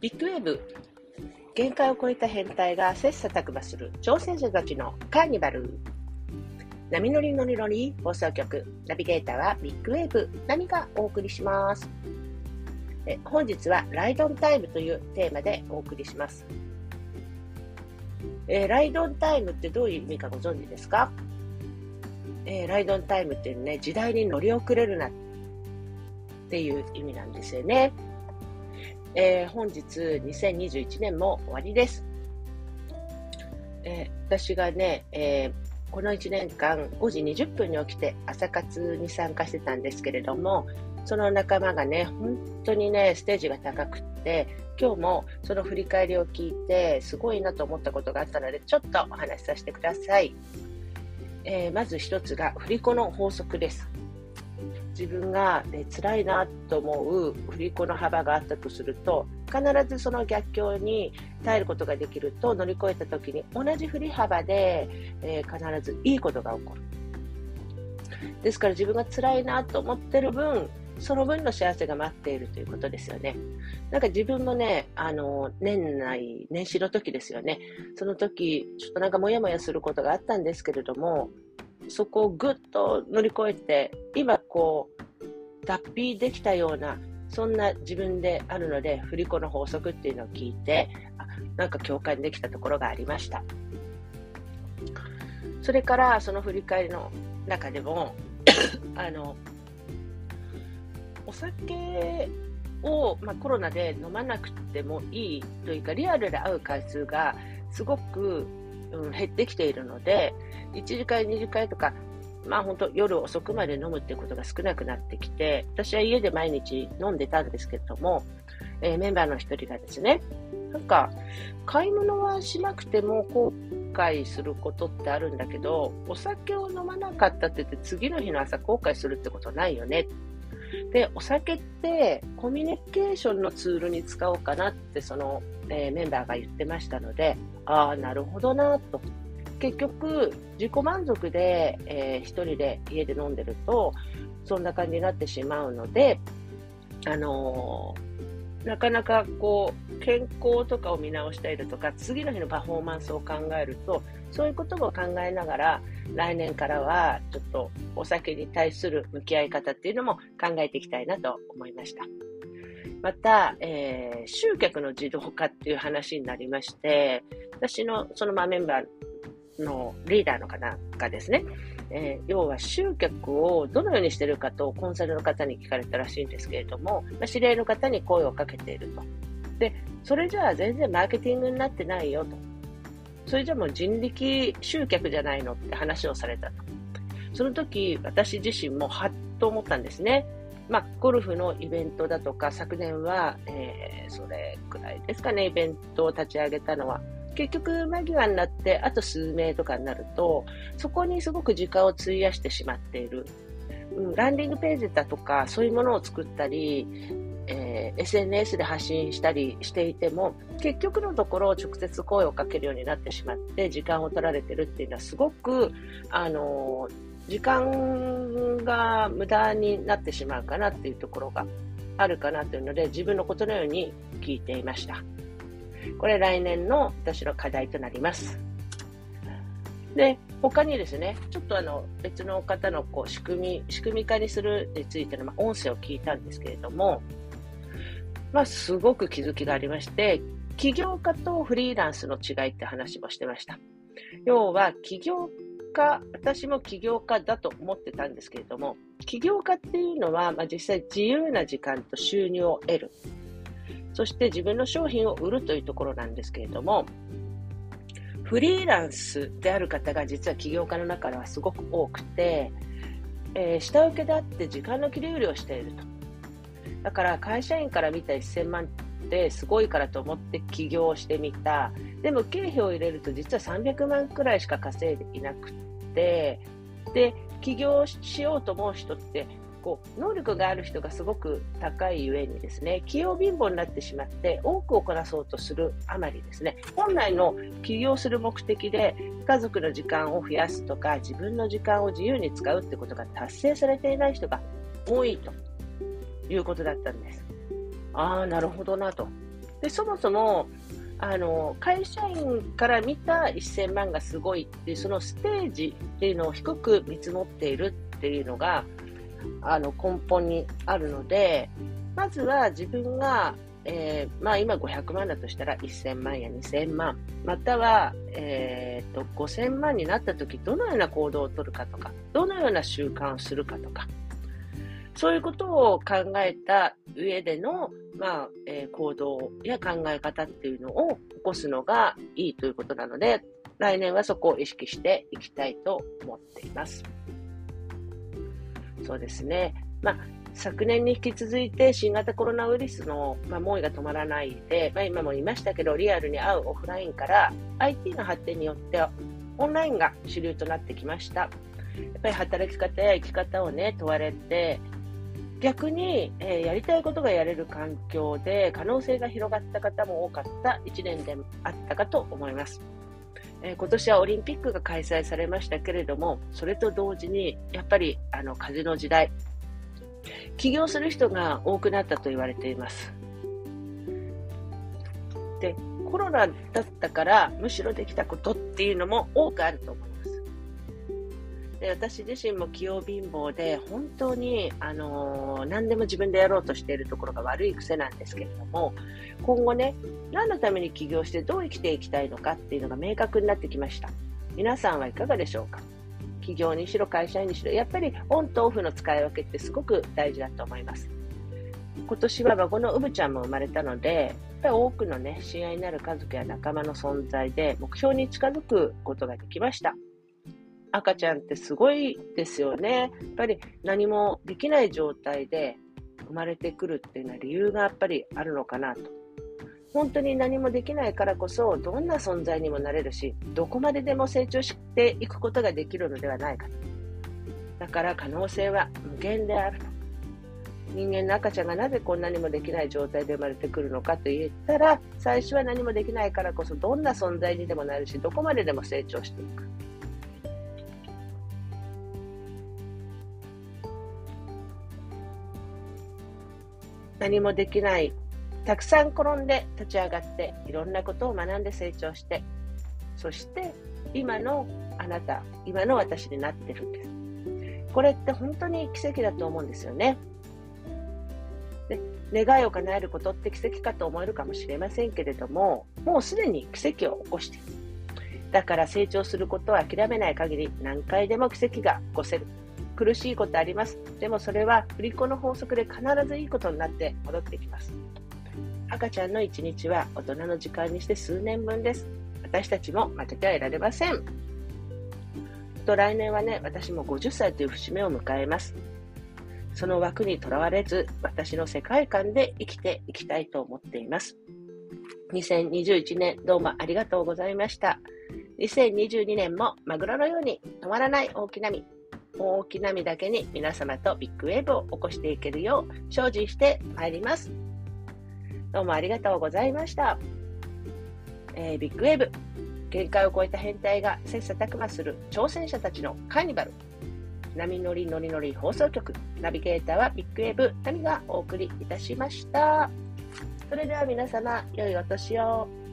ビッグウェーブ。限界を超えた変態が切磋琢磨する挑戦者たちのカーニバル。波乗り乗り乗り放送局。ナビゲーターはビッグウェーブ。波がお送りします。え本日はライドンタイムというテーマでお送りします。えー、ライドンタイムってどういう意味かご存知ですか、えー、ライドンタイムっていうね、時代に乗り遅れるなっていう意味なんですよね。えー、本日2021年も終わりです。え私がね、えこの1年間5時20分に起きて朝活に参加してたんですけれども、その仲間がね、本当にね、ステージが高くって、今日もその振り返りを聞いて、すごいなと思ったことがあったので、ちょっとお話しさせてください。え、まず一つが、振り子の法則です。自分が、ね、辛いなと思う振り子の幅があったとすると、必ずその逆境に耐えることができると乗り越えた時に同じ振り幅で、えー、必ずいいことが起こる。ですから自分が辛いなと思ってる分、その分の幸せが待っているということですよね。なんか自分もね、あの、年内、年始の時ですよね。その時、ちょっとなんかモヤモヤすることがあったんですけれども、そこをぐっと乗り越えて、今こう、脱皮できたような、そんな自分であるので、振り子の法則っていうのを聞いて、なんか共感できたところがありました。それから、その振り返りの中でも、あの、お酒を、まあ、コロナで飲まなくてもいいというか、リアルで会う回数がすごく、うん、減ってきているので、1次会、2次会とか、まあ本当夜遅くまで飲むってことが少なくなってきて、私は家で毎日飲んでたんですけれども、えー、メンバーの一人がですね、なんか、買い物はしなくても後悔することってあるんだけど、お酒を飲まなかったって言って次の日の朝後悔するってことないよね。で、お酒ってコミュニケーションのツールに使おうかなってその、えー、メンバーが言ってましたので、ああ、なるほどなと。結局、自己満足で、えー、一人で家で飲んでると、そんな感じになってしまうので、あのー、なかなかこう、健康とかを見直したりだとか、次の日のパフォーマンスを考えると、そういうことも考えながら、来年からはちょっとお酒に対する向き合い方っていうのも考えていきたいなと思いました。また、えー、集客の自動化っていう話になりまして、私のそのまメンバーのリーダーの方がですね、えー、要は集客をどのようにしてるかとコンサルの方に聞かれたらしいんですけれども、まあ、知り合いの方に声をかけていると。で、それじゃあ全然マーケティングになってないよと。それじゃもう人力集客じゃないのって話をされたと。その時、私自身もはっと思ったんですね。まあ、ゴルフのイベントだとか、昨年は、えー、それくらいですかね、イベントを立ち上げたのは。結局、間際になって、あと数名とかになると、そこにすごく時間を費やしてしまっている。うん、ランディングページだとか、そういうものを作ったり、えー、SNS で発信したりしていても、結局のところ直接声をかけるようになってしまって、時間を取られてるっていうのはすごく、あのー、時間が無駄になってしまうかなっていうところがあるかなというので、自分のことのように聞いていました。これ来年の私の課題となります。で、他にですね、ちょっとあの別の方のこう仕組み、仕組み化にするについての、ま音声を聞いたんですけれども、まあ、すごく気づきがありまして、起業家とフリーランスの違いって話もしてました。要は、起業家、私も起業家だと思ってたんですけれども、起業家っていうのは、まあ、実際自由な時間と収入を得る。そして自分の商品を売るというところなんですけれども、フリーランスである方が実は起業家の中ではすごく多くて、えー、下請けであって時間の切り売りをしていると。だから会社員から見た1000万ってすごいからと思って起業してみた。でも経費を入れると実は300万くらいしか稼いでいなくて、で、起業しようと思う人って、こう、能力がある人がすごく高いゆえにですね、起業貧乏になってしまって、多くをこなそうとするあまりですね、本来の起業する目的で、家族の時間を増やすとか、自分の時間を自由に使うってことが達成されていない人が多いと。いうことだったんです。ああ、なるほどなと。でそもそもあの会社員から見た1000万がすごいっていうそのステージっていうのを低く見積もっているっていうのがあの根本にあるのでまずは自分が、えー、まあ、今500万だとしたら1000万や2000万または、えーと、と5000万になった時どのような行動をとるかとかどのような習慣をするかとかそういうことを考えた上での、まあえー、行動や考え方っていうのを起こすのがいいということなので、来年はそこを意識していきたいと思っています。そうですね。まあ昨年に引き続いて新型コロナウイルスの、まあ、猛威が止まらないで、まあ、今も言いましたけど、リアルに会うオフラインから IT の発展によってオンラインが主流となってきました。やっぱり働き方や生き方をね、問われて、逆に、えー、やりたいことがやれる環境で可能性が広がった方も多かった1年であったかと思います。えー、今年はオリンピックが開催されましたけれども、それと同時にやっぱりあの風の時代、起業する人が多くなったと言われています。で、コロナだったからむしろできたことっていうのも多くあると思います。で私自身も器用貧乏で本当に、あのー、何でも自分でやろうとしているところが悪い癖なんですけれども今後ね何のために起業してどう生きていきたいのかっていうのが明確になってきました。皆さんはいかがでしょうか？起業にしろ会社員にしろ。やっぱりオンとオフの使い分けってすごく大事だと思います。今年は孫のうぶちゃんも生まれたのでやっぱり多くのね親愛になる家族や仲間の存在で目標に近づくことができました。赤ちゃんってすごいですよね。やっぱり何もできない状態で生まれてくるっていうのは理由がやっぱりあるのかなと。本当に何もできないからこそどんな存在にもなれるし、どこまででも成長していくことができるのではないかと。だから可能性は無限であると。人間の赤ちゃんがなぜこんなにもできない状態で生まれてくるのかと言ったら、最初は何もできないからこそどんな存在にでもなるし、どこまででも成長していく。何もできない、たくさん転んで立ち上がって、いろんなことを学んで成長して、そして今のあなた、今の私になってるんです。これって本当に奇跡だと思うんですよね。で願いを叶えることって奇跡かと思えるかもしれませんけれども、もうすでに奇跡を起こしている。だから成長することを諦めない限り何回でも奇跡が起こせる。苦しいことあります。でもそれは振り子の法則で必ずいいことになって戻ってきます。赤ちゃんの一日は大人の時間にして数年分です。私たちも負けてはいられません。と来年はね、私も50歳という節目を迎えます。その枠にとらわれず、私の世界観で生きていきたいと思っています。2021年どうもありがとうございました。2022年もマグロのように止まらない大きな実、大きな波だけに皆様とビッグウェーブを起こしていけるよう精進してまいります。どうもありがとうございました。えー、ビッグウェーブ、限界を超えた変態が切磋琢磨する挑戦者たちのカーニバル。波乗り乗り乗り放送局、ナビゲーターはビッグウェーブ、タミがお送りいたしました。それでは皆様、良いお年を。